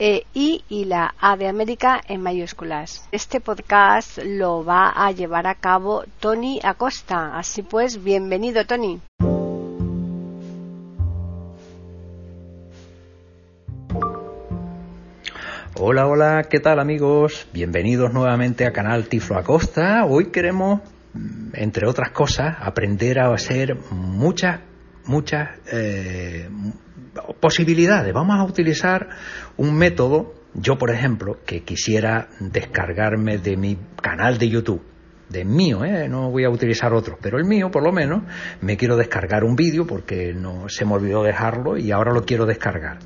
e I y la A de América en mayúsculas. Este podcast lo va a llevar a cabo Tony Acosta. Así pues, bienvenido Tony. Hola, hola, ¿qué tal amigos? Bienvenidos nuevamente a Canal Tiflo Acosta. Hoy queremos, entre otras cosas, aprender a hacer muchas, muchas eh, posibilidades. Vamos a utilizar un método, yo por ejemplo, que quisiera descargarme de mi canal de YouTube, de mío, ¿eh? no voy a utilizar otro, pero el mío por lo menos, me quiero descargar un vídeo porque no se me olvidó dejarlo y ahora lo quiero descargar.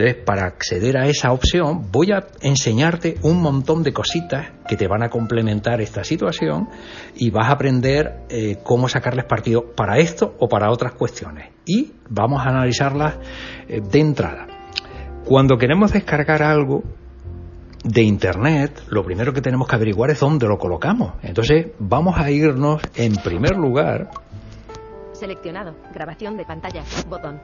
Entonces, para acceder a esa opción, voy a enseñarte un montón de cositas que te van a complementar esta situación y vas a aprender eh, cómo sacarles partido para esto o para otras cuestiones. Y vamos a analizarlas eh, de entrada. Cuando queremos descargar algo de Internet, lo primero que tenemos que averiguar es dónde lo colocamos. Entonces, vamos a irnos en primer lugar. Seleccionado. Grabación de pantalla. Botón.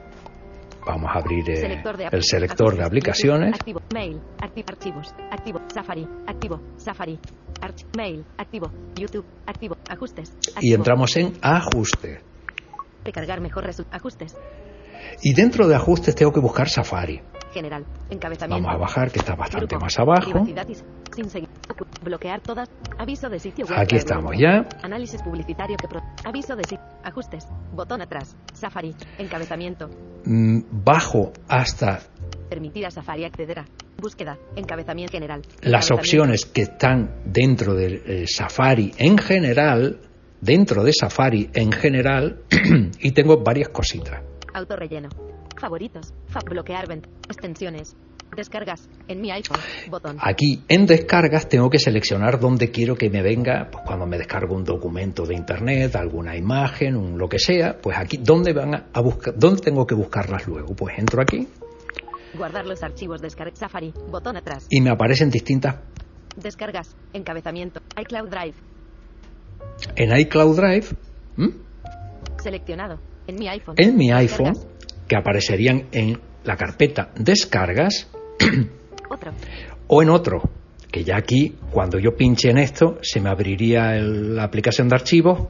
Vamos a abrir eh, el selector de aplicaciones. Activo. Mail. Activo. Archivos. Activo. Safari. Activo. Safari. mail. Activo. YouTube. Activo. Ajustes. Y entramos en Ajustes. Recargar mejor ajustes. Y dentro de ajustes tengo que buscar Safari. General. Encabezamiento. Vamos a bajar, que está bastante más abajo. Sin. Bloquear todas. Aviso de sitio web. Aquí estamos ya. Análisis publicitario que pro... Aviso de sitio. Ajustes. Botón atrás. Safari. Encabezamiento. Mm, bajo hasta. Permitir a Safari acceder a. Búsqueda. Encabezamiento general. Las opciones que están dentro del eh, Safari en general. Dentro de Safari en general. y tengo varias cositas. Autorrelleno. Favoritos. Fa bloquear extensiones. Descargas. En mi iPhone. Botón. Aquí en descargas tengo que seleccionar dónde quiero que me venga, pues cuando me descargo un documento de internet, alguna imagen, un lo que sea, pues aquí dónde van a buscar, dónde tengo que buscarlas luego. Pues entro aquí. Guardar los archivos descarga Safari. Botón atrás. Y me aparecen distintas. Descargas. Encabezamiento. iCloud Drive. En iCloud Drive. Seleccionado. En mi iPhone. En mi iPhone, que aparecerían en la carpeta descargas o en otro, que ya aquí, cuando yo pinche en esto, se me abriría la aplicación de archivos.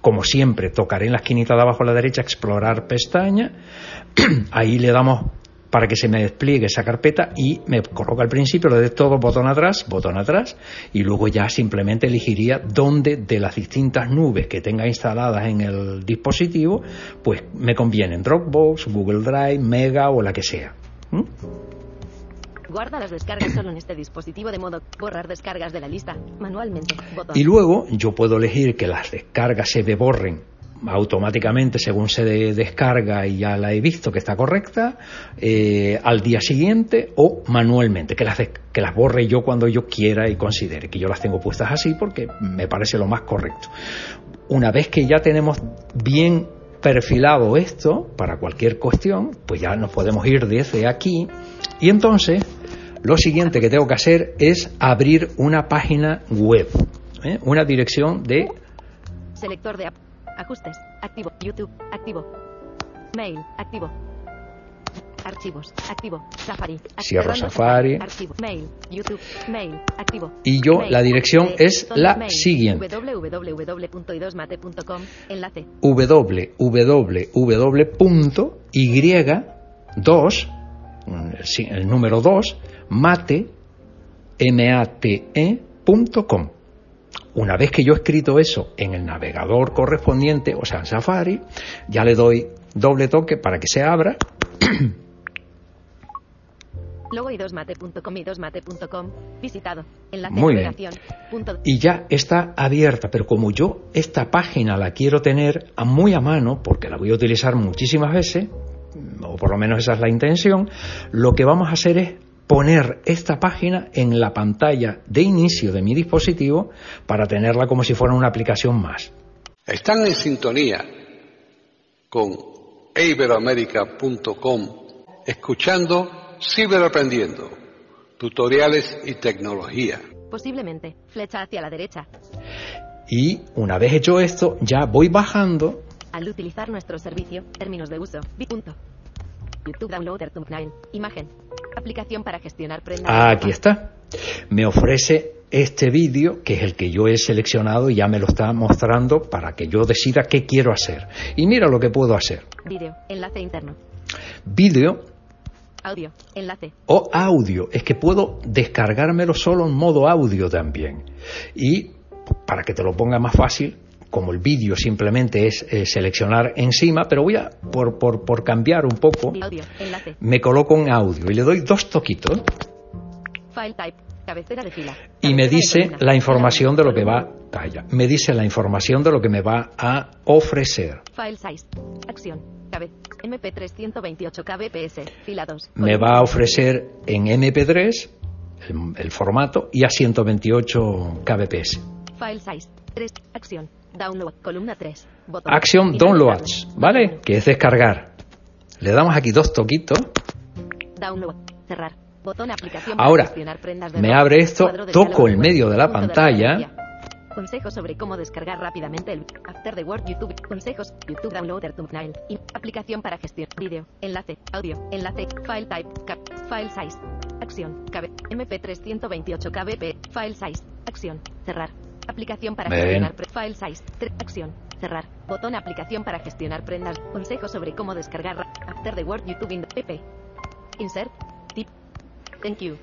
Como siempre, tocaré en la esquinita de abajo a la derecha, explorar pestaña. Ahí le damos para que se me despliegue esa carpeta y me coloca al principio, lo de todo botón atrás, botón atrás, y luego ya simplemente elegiría dónde de las distintas nubes que tenga instaladas en el dispositivo, pues me convienen Dropbox, Google Drive, Mega o la que sea. ¿Mm? Guarda las descargas solo en este dispositivo de modo borrar descargas de la lista manualmente. Y luego yo puedo elegir que las descargas se me borren automáticamente según se descarga y ya la he visto que está correcta, eh, al día siguiente o manualmente, que las, que las borre yo cuando yo quiera y considere, que yo las tengo puestas así porque me parece lo más correcto. Una vez que ya tenemos bien perfilado esto para cualquier cuestión, pues ya nos podemos ir desde aquí y entonces lo siguiente que tengo que hacer es abrir una página web, ¿eh? una dirección de... Selector de Ajustes. Activo. YouTube. Activo. Mail. Activo. Archivos. Activo. Safari. Cierro Safari. Archivo. Mail. YouTube. Mail. Activo. Y yo la dirección es la siguiente. www.idosmate.com. Enlace. www.y2 el número 2 mate mate.com una vez que yo he escrito eso en el navegador correspondiente, o sea, en Safari, ya le doy doble toque para que se abra. Logo y 2mate.com y 2mate.com. Visitado. Enlace Muy bien. y ya está abierta, pero como yo esta página la quiero tener a- muy a mano, porque la voy a utilizar muchísimas veces, o por lo menos esa es la intención, lo que vamos a hacer es poner esta página en la pantalla de inicio de mi dispositivo para tenerla como si fuera una aplicación más. Están en sintonía con iberoamerica.com escuchando Ciberaprendiendo, tutoriales y tecnología. Posiblemente. Flecha hacia la derecha. Y una vez hecho esto, ya voy bajando Al utilizar nuestro servicio, términos de uso. Punto. YouTube Downloader Thumbnail. Imagen. Aplicación para gestionar prendas. de Aquí está. Me ofrece este vídeo, que es el que yo he seleccionado y ya me lo está mostrando para que yo decida qué quiero hacer. Y mira lo que puedo hacer. Vídeo. Enlace interno. Vídeo Audio. Enlace. o audio. Es que puedo descargármelo solo en modo audio también. Y para que te lo ponga más fácil, como el vídeo simplemente es eh, seleccionar encima, pero voy a, por, por, por cambiar un poco, Audio. Me coloco en audio y le doy dos toquitos File type. Cabecera de fila. y me Cabecera dice la información de lo que va, calla, me dice la información de lo que me va a ofrecer. File size. Acción. Cabe. MP3 128 kbps. Fila 2. Me va a ofrecer en MP3 el, el formato y a 128 kbps. File size. 3. Acción. Download. Columna 3. Botón. Finalizar. Downloads, ¿vale? Que es descargar. Le damos aquí dos toquitos. Download. Cerrar. Botón aplicación Ahora, gestionar prendas de me abre esto, toco el medio de la pantalla. Consejos sobre cómo descargar rápidamente el After the Word YouTube. Consejos. YouTube Downloader Thumbnail. Y aplicación para gestión. Vídeo. Enlace. Audio. Enlace. File type. Cap. File size. Acción. Cabe. MP3 128 kbp. File size. Acción. Cerrar. Aplicación para Bien. gestionar File size. Acción. Cerrar. Botón aplicación para gestionar prendas. Consejos sobre cómo descargar After the Word YouTube in pp. Insert. Tip. Thank you.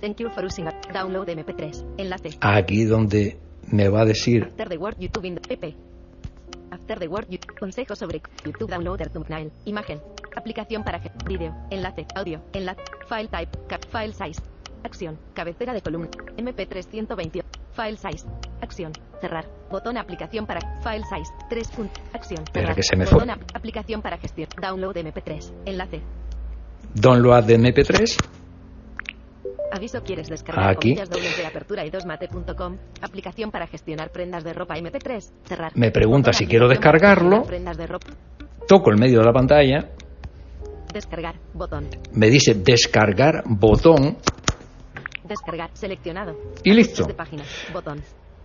Thank you for using a download MP3. Enlace. Aquí donde me va a decir After the Word YouTube in pp. After the Word YouTube. Consejos sobre YouTube Downloader Thumbnail. Imagen. Aplicación para vídeo. Enlace. Audio. Enlace. File type. File size. Acción. Cabecera de columna. MP3 128. File size. Acción. Cerrar. Botón aplicación para file size. 3. punto. Acción. Espera Cerrar. que se me Botón fue. ap- aplicación para gestión. Download MP3. Enlace. Download de MP3. Aviso quieres descargar Aquí. dobles de apertura y 2mate.com. Aplicación para gestionar prendas de ropa MP3. Cerrar. Me pregunta Botón si quiero descargarlo. Prendas de ropa. Toco el medio de la pantalla. Descargar. Botón. Me dice descargar botón Descargar. Seleccionado. y listo. De página. Botón.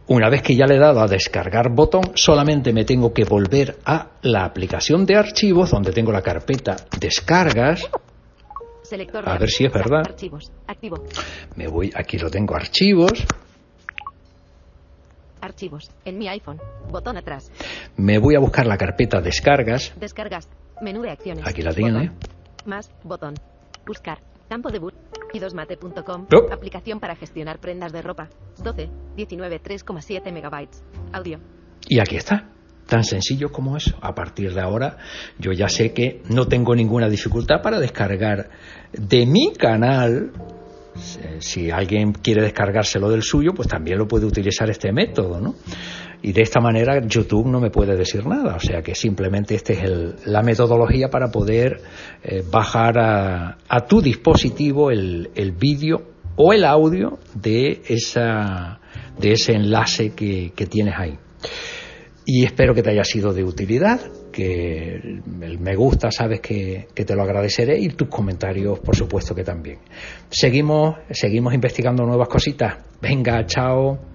Una vez que ya le he dado a descargar botón, solamente me tengo que volver a la aplicación de archivos donde tengo la carpeta descargas. Selector. A ver si es verdad. Archivos. Activo. Me voy, aquí lo tengo archivos. Archivos. En mi iPhone. Botón atrás. Me voy a buscar la carpeta descargas. Descargas. Menú de acciones. Aquí la tiene. Más. Botón. Buscar. Campo de boot. Y 2mate.com. Oh. Aplicación para gestionar prendas de ropa. 12. 19. 3,7 megabytes. Audio. Y aquí está. Tan sencillo como eso. A partir de ahora yo ya sé que no tengo ninguna dificultad para descargar de mi canal. Eh, Si alguien quiere descargárselo del suyo, pues también lo puede utilizar este método, ¿no? Y de esta manera YouTube no me puede decir nada. O sea que simplemente esta es el- la metodología para poder eh, bajar a, a tu dispositivo el, el vídeo o el audio de, esa, de ese enlace que, tienes ahí. Y espero que te haya sido de utilidad, que el me gusta sabes que, que te lo agradeceré y tus comentarios por supuesto que también. Seguimos, seguimos investigando nuevas cositas. Venga, chao.